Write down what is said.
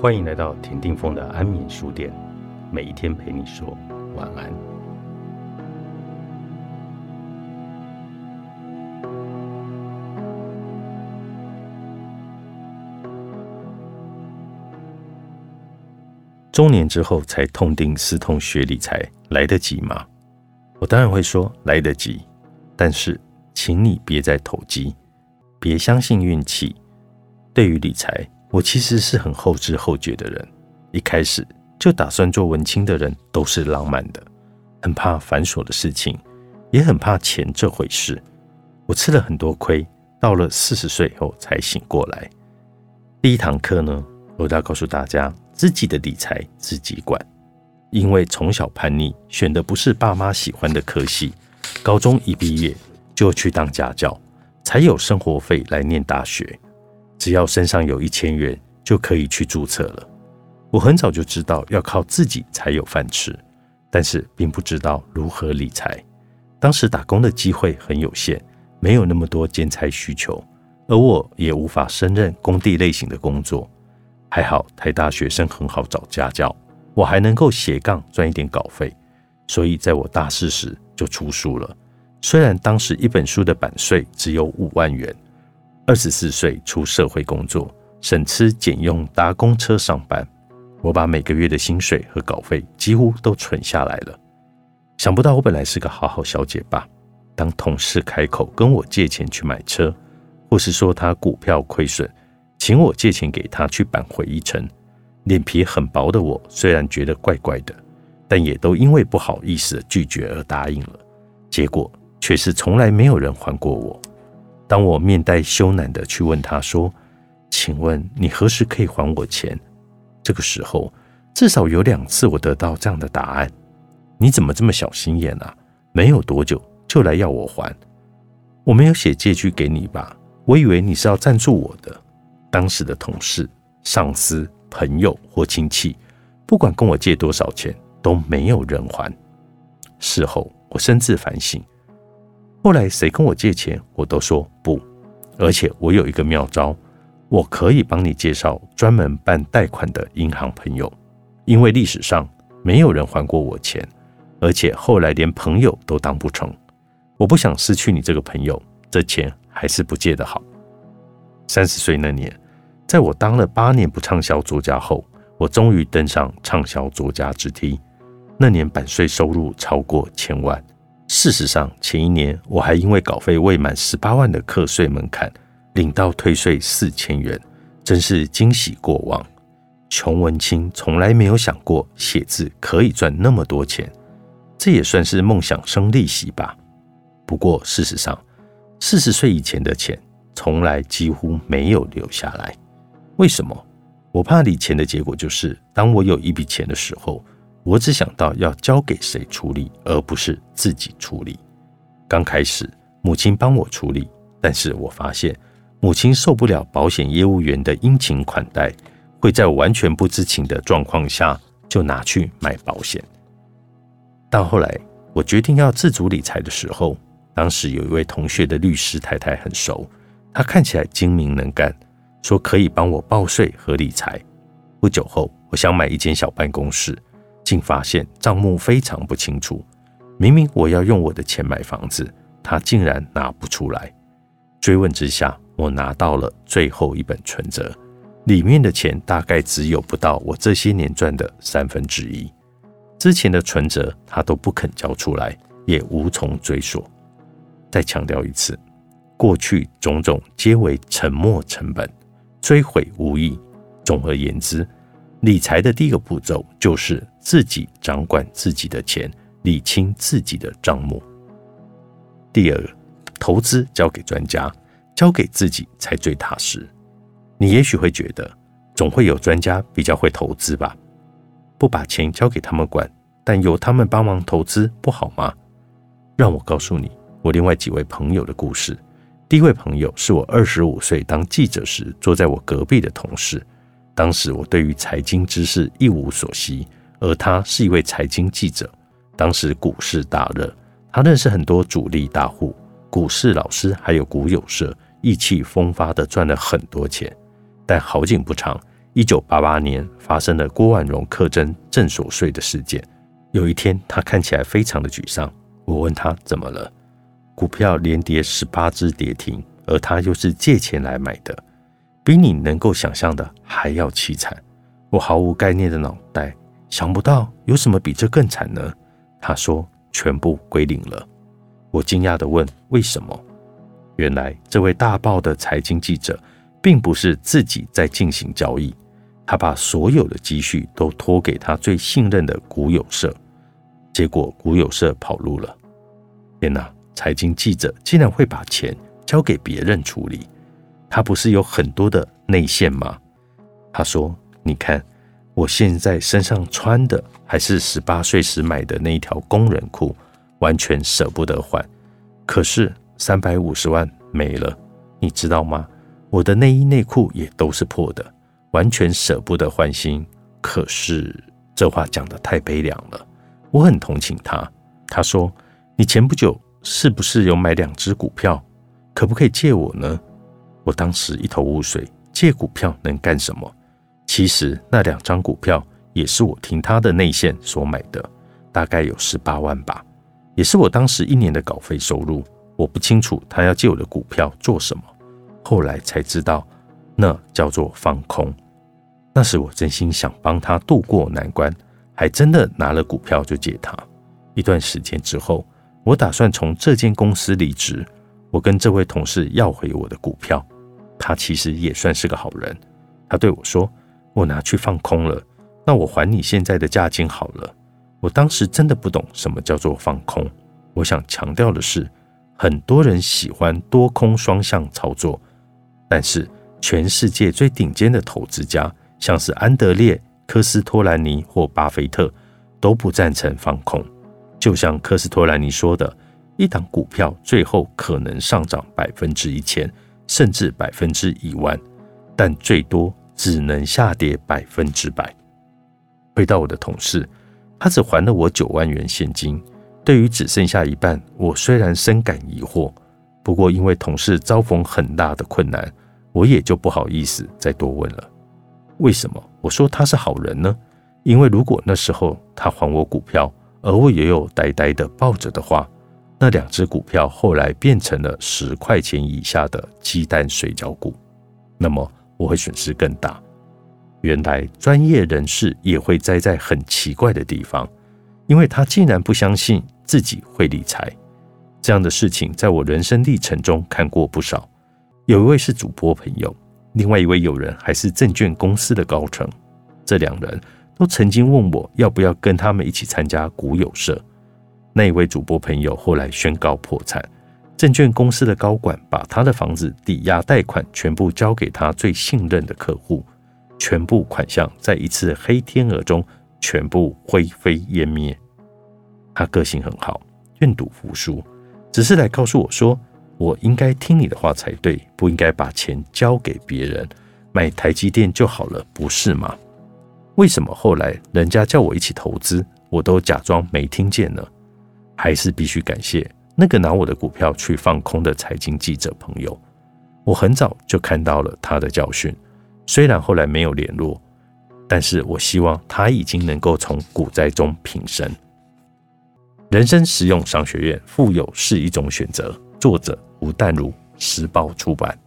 欢迎来到田定峰的安眠书店，每一天陪你说晚安。中年之后才痛定思痛学理财，来得及吗？我当然会说来得及，但是请你别再投机，别相信运气。对于理财，我其实是很后知后觉的人。一开始就打算做文青的人都是浪漫的，很怕繁琐的事情，也很怕钱这回事。我吃了很多亏，到了四十岁后才醒过来。第一堂课呢，我要告诉大家。自己的理财自己管，因为从小叛逆，选的不是爸妈喜欢的科系，高中一毕业就去当家教，才有生活费来念大学。只要身上有一千元，就可以去注册了。我很早就知道要靠自己才有饭吃，但是并不知道如何理财。当时打工的机会很有限，没有那么多兼差需求，而我也无法胜任工地类型的工作。还好，台大学生很好找家教，我还能够斜杠赚一点稿费，所以在我大四时就出书了。虽然当时一本书的版税只有五万元，二十四岁出社会工作，省吃俭用搭公车上班，我把每个月的薪水和稿费几乎都存下来了。想不到我本来是个好好小姐吧，当同事开口跟我借钱去买车，或是说他股票亏损。请我借钱给他去扳回一城，脸皮很薄的我虽然觉得怪怪的，但也都因为不好意思拒绝而答应了。结果却是从来没有人还过我。当我面带羞赧的去问他说：“请问你何时可以还我钱？”这个时候至少有两次我得到这样的答案：“你怎么这么小心眼啊？没有多久就来要我还？我没有写借据给你吧？我以为你是要赞助我的。”当时的同事、上司、朋友或亲戚，不管跟我借多少钱，都没有人还。事后我深自反省，后来谁跟我借钱，我都说不。而且我有一个妙招，我可以帮你介绍专门办贷款的银行朋友，因为历史上没有人还过我钱，而且后来连朋友都当不成。我不想失去你这个朋友，这钱还是不借的好。三十岁那年，在我当了八年不畅销作家后，我终于登上畅销作家之梯。那年版税收入超过千万。事实上，前一年我还因为稿费未满十八万的课税门槛，领到退税四千元，真是惊喜过望。穷文青从来没有想过写字可以赚那么多钱，这也算是梦想生利息吧。不过，事实上，四十岁以前的钱。从来几乎没有留下来，为什么？我怕理钱的结果就是，当我有一笔钱的时候，我只想到要交给谁处理，而不是自己处理。刚开始，母亲帮我处理，但是我发现母亲受不了保险业务员的殷勤款待，会在完全不知情的状况下就拿去买保险。到后来，我决定要自主理财的时候，当时有一位同学的律师太太很熟。她看起来精明能干，说可以帮我报税和理财。不久后，我想买一间小办公室，竟发现账目非常不清楚。明明我要用我的钱买房子，他竟然拿不出来。追问之下，我拿到了最后一本存折，里面的钱大概只有不到我这些年赚的三分之一。之前的存折他都不肯交出来，也无从追索。再强调一次。过去种种皆为沉没成本，追悔无益。总而言之，理财的第一个步骤就是自己掌管自己的钱，理清自己的账目。第二，投资交给专家，交给自己才最踏实。你也许会觉得，总会有专家比较会投资吧？不把钱交给他们管，但由他们帮忙投资，不好吗？让我告诉你，我另外几位朋友的故事。第一位朋友是我二十五岁当记者时坐在我隔壁的同事，当时我对于财经知识一无所悉，而他是一位财经记者。当时股市大热，他认识很多主力大户、股市老师，还有股友社，意气风发的赚了很多钱。但好景不长，一九八八年发生了郭婉容课征正所税的事件。有一天，他看起来非常的沮丧。我问他怎么了？股票连跌十八只跌停，而他又是借钱来买的，比你能够想象的还要凄惨。我毫无概念的脑袋想不到有什么比这更惨呢？他说全部归零了。我惊讶的问为什么？原来这位大报的财经记者并不是自己在进行交易。他把所有的积蓄都托给他最信任的股友社，结果股友社跑路了。天哪！财经记者竟然会把钱交给别人处理，他不是有很多的内线吗？他说：“你看，我现在身上穿的还是十八岁时买的那一条工人裤，完全舍不得换。可是三百五十万没了，你知道吗？我的内衣内裤也都是破的。”完全舍不得换新，可是这话讲得太悲凉了。我很同情他。他说：“你前不久是不是有买两只股票？可不可以借我呢？”我当时一头雾水，借股票能干什么？其实那两张股票也是我听他的内线所买的，大概有十八万吧，也是我当时一年的稿费收入。我不清楚他要借我的股票做什么，后来才知道。那叫做放空。那时我真心想帮他渡过难关，还真的拿了股票就借他。一段时间之后，我打算从这间公司离职。我跟这位同事要回我的股票，他其实也算是个好人。他对我说：“我拿去放空了，那我还你现在的价金好了。”我当时真的不懂什么叫做放空。我想强调的是，很多人喜欢多空双向操作，但是。全世界最顶尖的投资家，像是安德烈、科斯托兰尼或巴菲特，都不赞成放空。就像科斯托兰尼说的：“一档股票最后可能上涨百分之一千，甚至百分之一万，但最多只能下跌百分之百。”回到我的同事，他只还了我九万元现金。对于只剩下一半，我虽然深感疑惑，不过因为同事遭逢很大的困难。我也就不好意思再多问了。为什么我说他是好人呢？因为如果那时候他还我股票，而我也有呆呆的抱着的话，那两只股票后来变成了十块钱以下的鸡蛋水饺股，那么我会损失更大。原来专业人士也会栽在很奇怪的地方，因为他竟然不相信自己会理财。这样的事情在我人生历程中看过不少。有一位是主播朋友，另外一位友人还是证券公司的高层。这两人都曾经问我要不要跟他们一起参加股友社。那一位主播朋友后来宣告破产，证券公司的高管把他的房子抵押贷款全部交给他最信任的客户，全部款项在一次黑天鹅中全部灰飞烟灭。他个性很好，愿赌服输，只是来告诉我说。我应该听你的话才对，不应该把钱交给别人，买台积电就好了，不是吗？为什么后来人家叫我一起投资，我都假装没听见呢？还是必须感谢那个拿我的股票去放空的财经记者朋友。我很早就看到了他的教训，虽然后来没有联络，但是我希望他已经能够从股灾中平身。人生实用商学院，富有是一种选择。作者。吴淡如，时报出版。